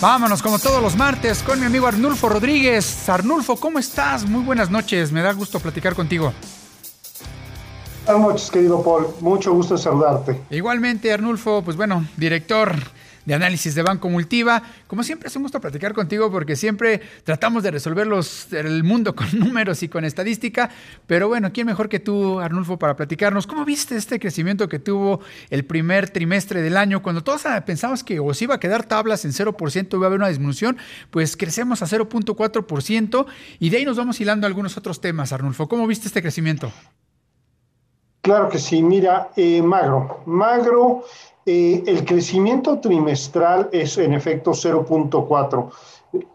Vámonos como todos los martes con mi amigo Arnulfo Rodríguez. Arnulfo, ¿cómo estás? Muy buenas noches, me da gusto platicar contigo. Buenas noches, querido Paul. Mucho gusto saludarte. Igualmente, Arnulfo, pues bueno, director de análisis de Banco Multiva. Como siempre es un gusto platicar contigo porque siempre tratamos de resolver los, el mundo con números y con estadística. Pero bueno, ¿quién mejor que tú, Arnulfo, para platicarnos? ¿Cómo viste este crecimiento que tuvo el primer trimestre del año? Cuando todos pensamos que o se iba a quedar tablas en 0%, iba a haber una disminución, pues crecemos a 0.4% y de ahí nos vamos hilando algunos otros temas, Arnulfo. ¿Cómo viste este crecimiento? Claro que sí, mira, eh, magro, magro eh, el crecimiento trimestral es en efecto 0.4.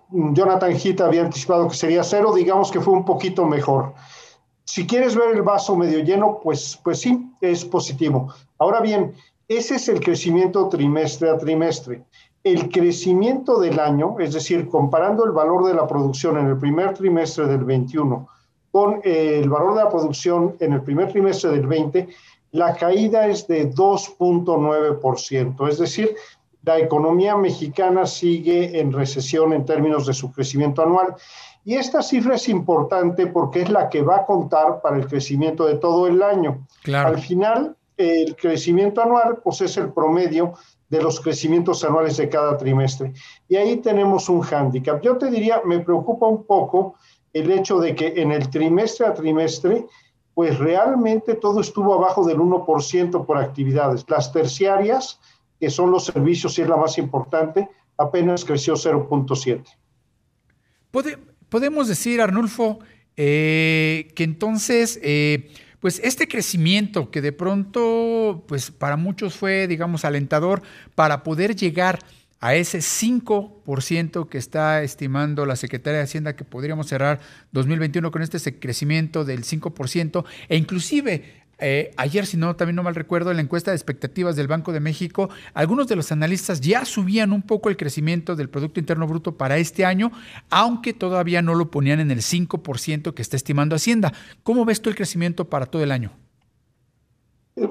Jonathan Heath había anticipado que sería cero, digamos que fue un poquito mejor. Si quieres ver el vaso medio lleno, pues, pues sí, es positivo. Ahora bien, ese es el crecimiento trimestre a trimestre. El crecimiento del año, es decir, comparando el valor de la producción en el primer trimestre del 21 con el valor de la producción en el primer trimestre del 20, la caída es de 2.9%, es decir, la economía mexicana sigue en recesión en términos de su crecimiento anual. Y esta cifra es importante porque es la que va a contar para el crecimiento de todo el año. Al final, el crecimiento anual pues, es el promedio de los crecimientos anuales de cada trimestre. Y ahí tenemos un hándicap. Yo te diría, me preocupa un poco el hecho de que en el trimestre a trimestre pues realmente todo estuvo abajo del 1% por actividades. Las terciarias, que son los servicios y es la más importante, apenas creció 0.7. podemos decir, Arnulfo, eh, que entonces, eh, pues este crecimiento que de pronto, pues para muchos fue, digamos, alentador para poder llegar a ese 5% que está estimando la Secretaría de Hacienda que podríamos cerrar 2021 con este crecimiento del 5%, e inclusive eh, ayer, si no, también no mal recuerdo, en la encuesta de expectativas del Banco de México, algunos de los analistas ya subían un poco el crecimiento del Producto Interno Bruto para este año, aunque todavía no lo ponían en el 5% que está estimando Hacienda. ¿Cómo ves tú el crecimiento para todo el año?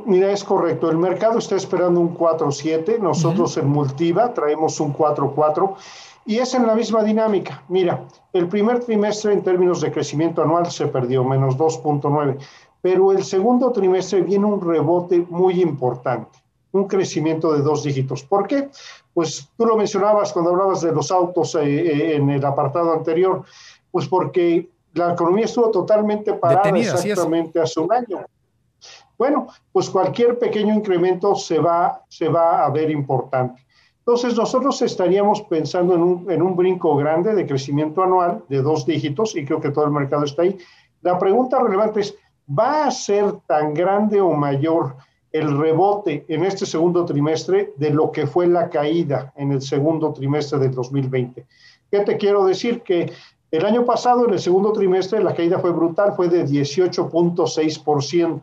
Mira, es correcto. El mercado está esperando un 4.7. Nosotros en Multiva traemos un 4.4 y es en la misma dinámica. Mira, el primer trimestre en términos de crecimiento anual se perdió, menos 2.9, pero el segundo trimestre viene un rebote muy importante, un crecimiento de dos dígitos. ¿Por qué? Pues tú lo mencionabas cuando hablabas de los autos eh, eh, en el apartado anterior, pues porque la economía estuvo totalmente parada exactamente hace un año. Bueno, pues cualquier pequeño incremento se va, a ver importante. Entonces, nosotros estaríamos pensando en un, en un brinco grande de crecimiento anual de dos dígitos y creo que todo el mercado está ahí. La pregunta relevante es, ¿va a ser tan grande o mayor el rebote en este segundo trimestre de lo que fue la caída en el segundo trimestre del 2020? ¿Qué te quiero decir? Que el año pasado, en el segundo trimestre, la caída fue brutal, fue de 18.6%.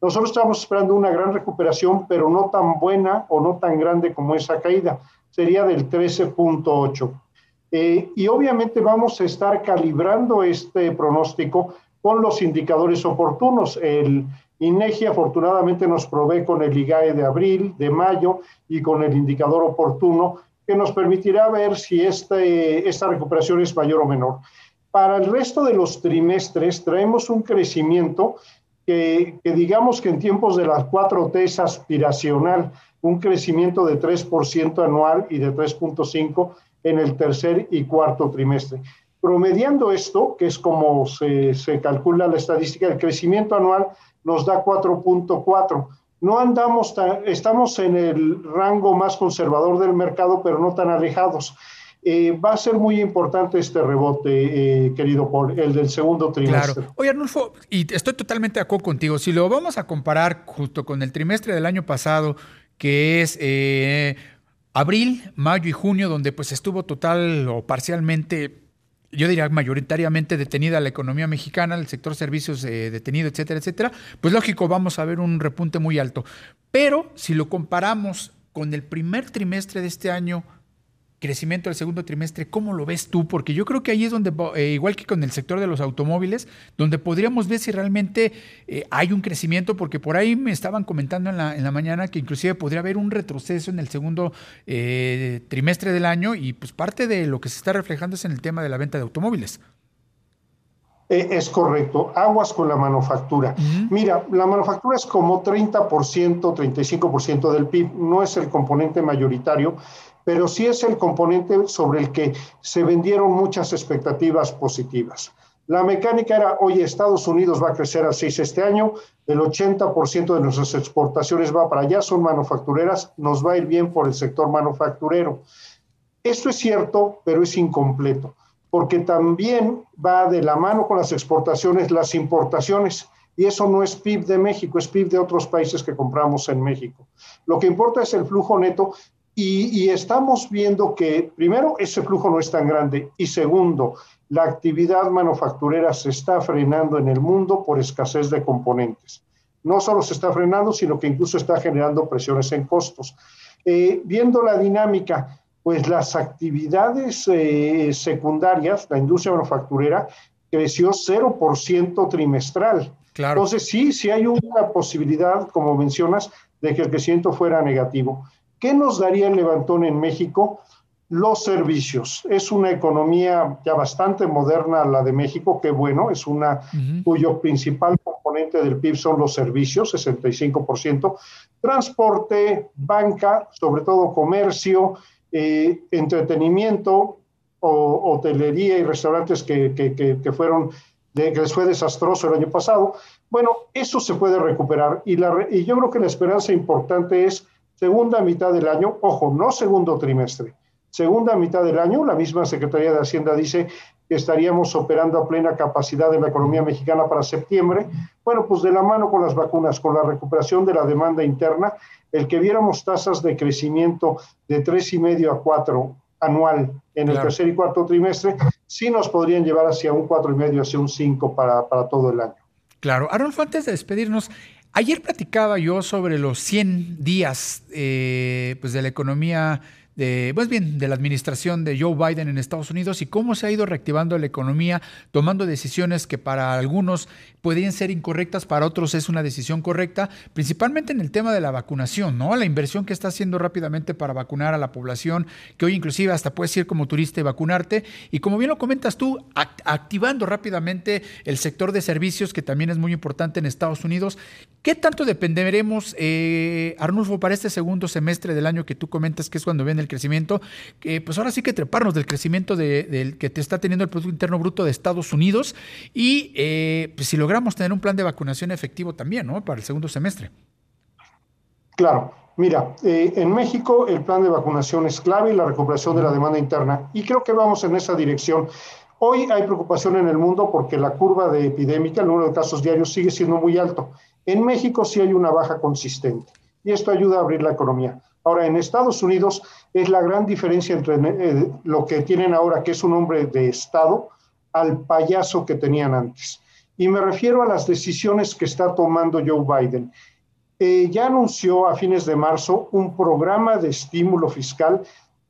Nosotros estamos esperando una gran recuperación, pero no tan buena o no tan grande como esa caída. Sería del 13.8. Eh, y obviamente vamos a estar calibrando este pronóstico con los indicadores oportunos. El INEGI afortunadamente nos provee con el IGAE de abril, de mayo y con el indicador oportuno que nos permitirá ver si este, esta recuperación es mayor o menor. Para el resto de los trimestres traemos un crecimiento que, digamos que en tiempos de las 4T es aspiracional, un crecimiento de 3% anual y de 3.5% en el tercer y cuarto trimestre. Promediando esto, que es como se, se calcula la estadística, el crecimiento anual nos da 4.4. No andamos, estamos en el rango más conservador del mercado, pero no tan alejados. Eh, va a ser muy importante este rebote, eh, querido Paul, el del segundo trimestre. Claro. Oye, Arnulfo, y estoy totalmente de acuerdo contigo. Si lo vamos a comparar justo con el trimestre del año pasado, que es eh, abril, mayo y junio, donde pues estuvo total o parcialmente yo diría mayoritariamente detenida la economía mexicana, el sector servicios detenido, etcétera, etcétera, pues lógico, vamos a ver un repunte muy alto. Pero si lo comparamos con el primer trimestre de este año, crecimiento del segundo trimestre, ¿cómo lo ves tú? Porque yo creo que ahí es donde, eh, igual que con el sector de los automóviles, donde podríamos ver si realmente eh, hay un crecimiento, porque por ahí me estaban comentando en la, en la mañana que inclusive podría haber un retroceso en el segundo eh, trimestre del año y pues parte de lo que se está reflejando es en el tema de la venta de automóviles. es correcto, aguas con la manufactura. Mira, la manufactura es como 30%, 35% del PIB, no es el componente mayoritario, pero sí es el componente sobre el que se vendieron muchas expectativas positivas. La mecánica era, oye, Estados Unidos va a crecer a 6 este año, el 80% de nuestras exportaciones va para allá, son manufactureras, nos va a ir bien por el sector manufacturero. Esto es cierto, pero es incompleto, porque también va de la mano con las exportaciones las importaciones. Y eso no es PIB de México, es PIB de otros países que compramos en México. Lo que importa es el flujo neto y, estamos viendo que, primero, ese flujo no es tan grande y segundo, la actividad manufacturera se está frenando en el mundo por escasez de componentes. No solo se está frenando, sino que incluso está generando presiones en costos. Eh, viendo la dinámica, pues las actividades eh, secundarias, la industria manufacturera, creció 0% trimestral. Claro. Entonces, sí, sí hay una posibilidad, como mencionas, de que el crecimiento fuera negativo. ¿Qué nos daría el levantón en México? Los servicios. Es una economía ya bastante moderna la de México, que bueno, es una cuyo principal componente del PIB son los servicios, 65%, transporte, banca, sobre todo comercio, eh, entretenimiento, o, hotelería y restaurantes que, que, fueron, de, que les fue desastroso el año pasado. Bueno, eso se puede recuperar y, la, y yo creo que la esperanza importante es segunda mitad del año, ojo, no segundo trimestre, segunda mitad del año, la misma Secretaría de Hacienda dice que estaríamos operando a plena capacidad en la economía mexicana para septiembre. Bueno, pues de la mano con las vacunas, con la recuperación de la demanda interna, el que viéramos tasas de crecimiento de tres y medio a cuatro anual en el tercer y cuarto trimestre, sí nos podrían llevar hacia un cuatro y medio, hacia un cinco para, para todo el año. Claro. Arnolfo, antes de despedirnos, Ayer platicaba yo sobre los 100 días eh, pues de la economía de, pues bien, de la administración de Joe Biden en Estados Unidos y cómo se ha ido reactivando la economía, tomando decisiones que para algunos pueden ser incorrectas, para otros es una decisión correcta, principalmente en el tema de la vacunación, ¿no? La inversión que está haciendo rápidamente para vacunar a la población, que hoy inclusive hasta puedes ir como turista y vacunarte, y como bien lo comentas tú, activando rápidamente el sector de servicios, que también es muy importante en Estados Unidos. ¿Qué tanto dependeremos, eh, Arnulfo, para este segundo semestre del año que tú comentas, que es cuando viene el crecimiento, que pues ahora sí que treparnos del crecimiento del que te está teniendo el Producto Interno Bruto de Estados Unidos y eh, pues si logramos tener un plan de vacunación efectivo también, ¿no? Para el segundo semestre. Claro, mira, eh, en México el plan de vacunación es clave y la recuperación de la demanda interna y creo que vamos en esa dirección. Hoy hay preocupación en el mundo porque la curva de epidémica, el número de casos diarios sigue siendo muy alto. En México sí hay una baja consistente y esto ayuda a abrir la economía. Ahora, en Estados Unidos es la gran diferencia entre eh, lo que tienen ahora, que es un hombre de Estado, al payaso que tenían antes. Y me refiero a las decisiones que está tomando Joe Biden. Eh, ya anunció a fines de marzo un programa de estímulo fiscal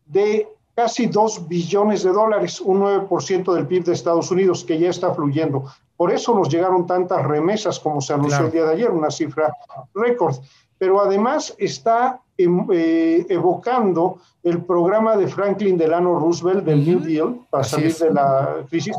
de casi 2 billones de dólares, un 9% del PIB de Estados Unidos, que ya está fluyendo. Por eso nos llegaron tantas remesas como se anunció el día de ayer, una cifra récord pero además está eh, evocando el programa de Franklin Delano Roosevelt del New Deal para salir de la crisis,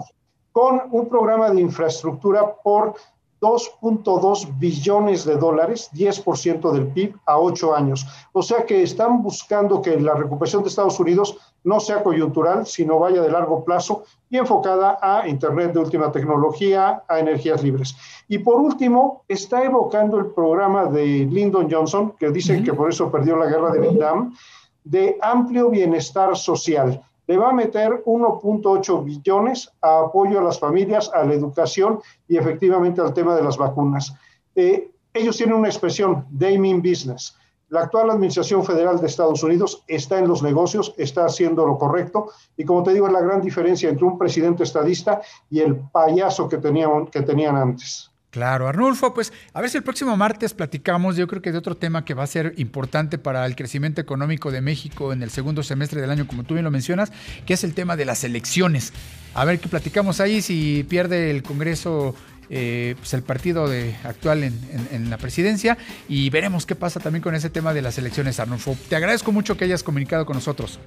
con un programa de infraestructura por 2.2 billones de dólares, 10% del PIB a ocho años. O sea que están buscando que la recuperación de Estados Unidos no sea coyuntural, sino vaya de largo plazo y enfocada a Internet de última tecnología, a energías libres. Y por último, está evocando el programa de Lyndon Johnson, que dicen que por eso perdió la guerra de Vietnam, de amplio bienestar social le va a meter 1.8 billones a apoyo a las familias, a la educación y efectivamente al tema de las vacunas. Eh, ellos tienen una expresión, they mean business. La actual Administración Federal de Estados Unidos está en los negocios, está haciendo lo correcto y como te digo es la gran diferencia entre un presidente estadista y el payaso que tenían, que tenían antes. Claro, Arnulfo, pues a ver si el próximo martes platicamos, yo creo que de otro tema que va a ser importante para el crecimiento económico de México en el segundo semestre del año, como tú bien lo mencionas, que es el tema de las elecciones. A ver qué platicamos ahí, si pierde el Congreso eh, pues el partido de, actual en, en, la presidencia y veremos qué pasa también con ese tema de las elecciones, Arnulfo. Te agradezco mucho que hayas comunicado con nosotros.